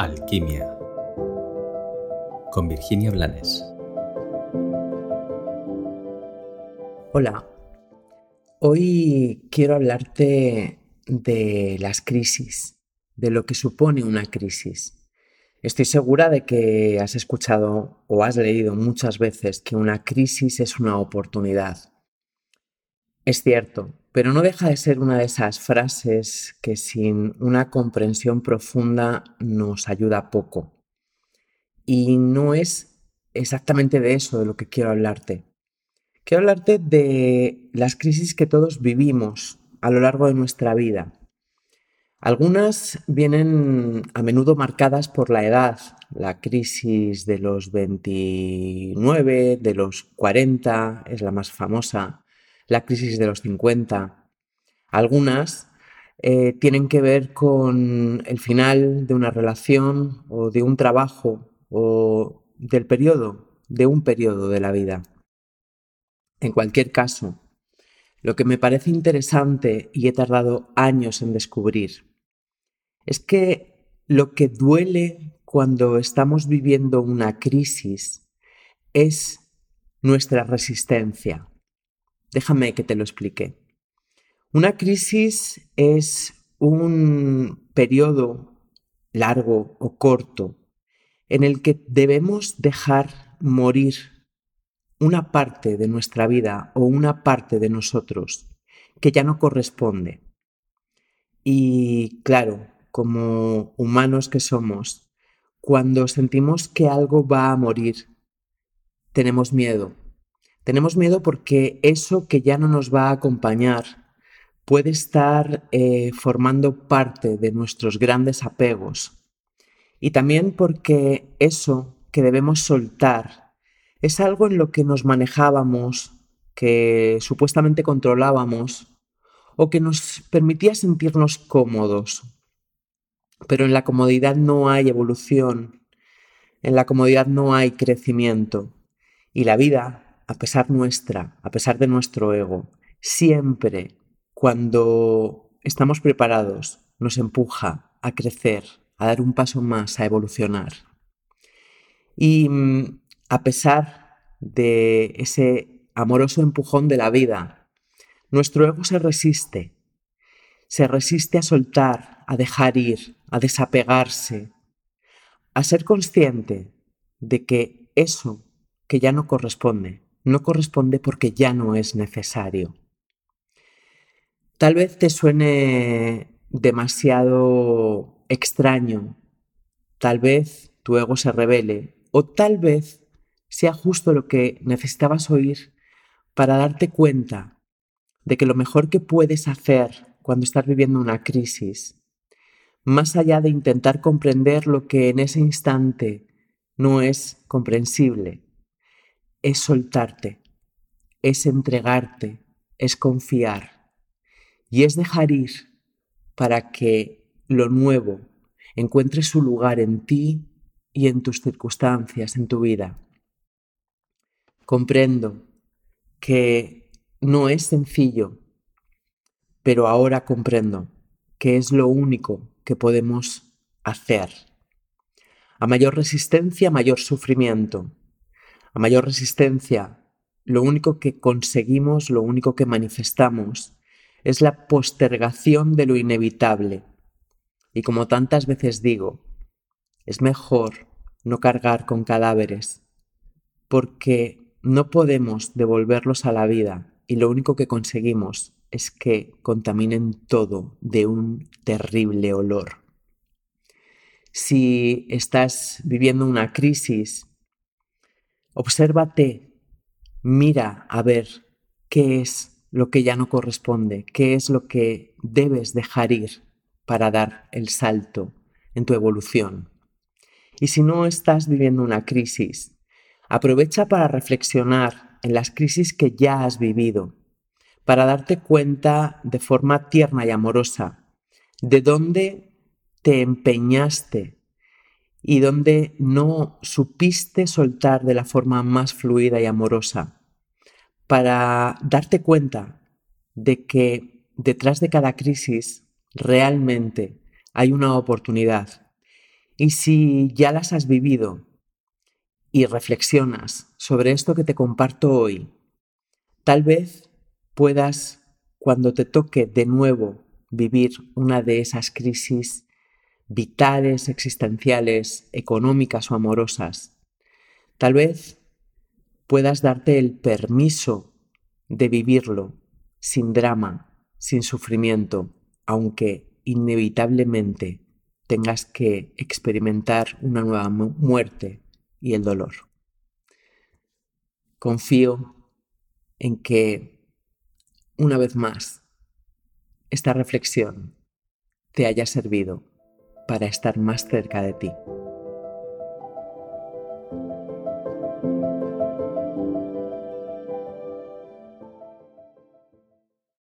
Alquimia con Virginia Blanes. Hola, hoy quiero hablarte de las crisis, de lo que supone una crisis. Estoy segura de que has escuchado o has leído muchas veces que una crisis es una oportunidad. Es cierto, pero no deja de ser una de esas frases que sin una comprensión profunda nos ayuda poco. Y no es exactamente de eso de lo que quiero hablarte. Quiero hablarte de las crisis que todos vivimos a lo largo de nuestra vida. Algunas vienen a menudo marcadas por la edad, la crisis de los 29, de los 40 es la más famosa, la crisis de los 50. Algunas eh, tienen que ver con el final de una relación o de un trabajo o del periodo, de un periodo de la vida. En cualquier caso, lo que me parece interesante y he tardado años en descubrir es que lo que duele cuando estamos viviendo una crisis es nuestra resistencia. Déjame que te lo explique. Una crisis es un periodo largo o corto en el que debemos dejar morir una parte de nuestra vida o una parte de nosotros que ya no corresponde. Y claro, como humanos que somos, cuando sentimos que algo va a morir, tenemos miedo, tenemos miedo porque eso que ya no nos va a acompañar puede estar eh, formando parte de nuestros grandes apegos. Y también porque eso que debemos soltar es algo en lo que nos manejábamos, que supuestamente controlábamos o que nos permitía sentirnos cómodos. Pero en la comodidad no hay evolución, en la comodidad no hay crecimiento. Y la vida a pesar nuestra, a pesar de nuestro ego, siempre cuando estamos preparados nos empuja a crecer, a dar un paso más, a evolucionar. Y mm, a pesar de ese amoroso empujón de la vida, nuestro ego se resiste, se resiste a soltar, a dejar ir, a desapegarse, a ser consciente de que eso que ya no corresponde, no corresponde porque ya no es necesario. Tal vez te suene demasiado extraño, tal vez tu ego se revele o tal vez sea justo lo que necesitabas oír para darte cuenta de que lo mejor que puedes hacer cuando estás viviendo una crisis, más allá de intentar comprender lo que en ese instante no es comprensible, es soltarte, es entregarte, es confiar y es dejar ir para que lo nuevo encuentre su lugar en ti y en tus circunstancias, en tu vida. Comprendo que no es sencillo, pero ahora comprendo que es lo único que podemos hacer. A mayor resistencia, mayor sufrimiento a mayor resistencia, lo único que conseguimos, lo único que manifestamos, es la postergación de lo inevitable. Y como tantas veces digo, es mejor no cargar con cadáveres, porque no podemos devolverlos a la vida y lo único que conseguimos es que contaminen todo de un terrible olor. Si estás viviendo una crisis Obsérvate, mira a ver qué es lo que ya no corresponde, qué es lo que debes dejar ir para dar el salto en tu evolución. Y si no estás viviendo una crisis, aprovecha para reflexionar en las crisis que ya has vivido, para darte cuenta de forma tierna y amorosa de dónde te empeñaste y donde no supiste soltar de la forma más fluida y amorosa. Para darte cuenta de que detrás de cada crisis realmente hay una oportunidad. Y si ya las has vivido y reflexionas sobre esto que te comparto hoy, tal vez puedas, cuando te toque de nuevo vivir una de esas crisis vitales, existenciales, económicas o amorosas, tal vez puedas darte el permiso de vivirlo sin drama, sin sufrimiento, aunque inevitablemente tengas que experimentar una nueva muerte y el dolor. Confío en que, una vez más, esta reflexión te haya servido para estar más cerca de ti.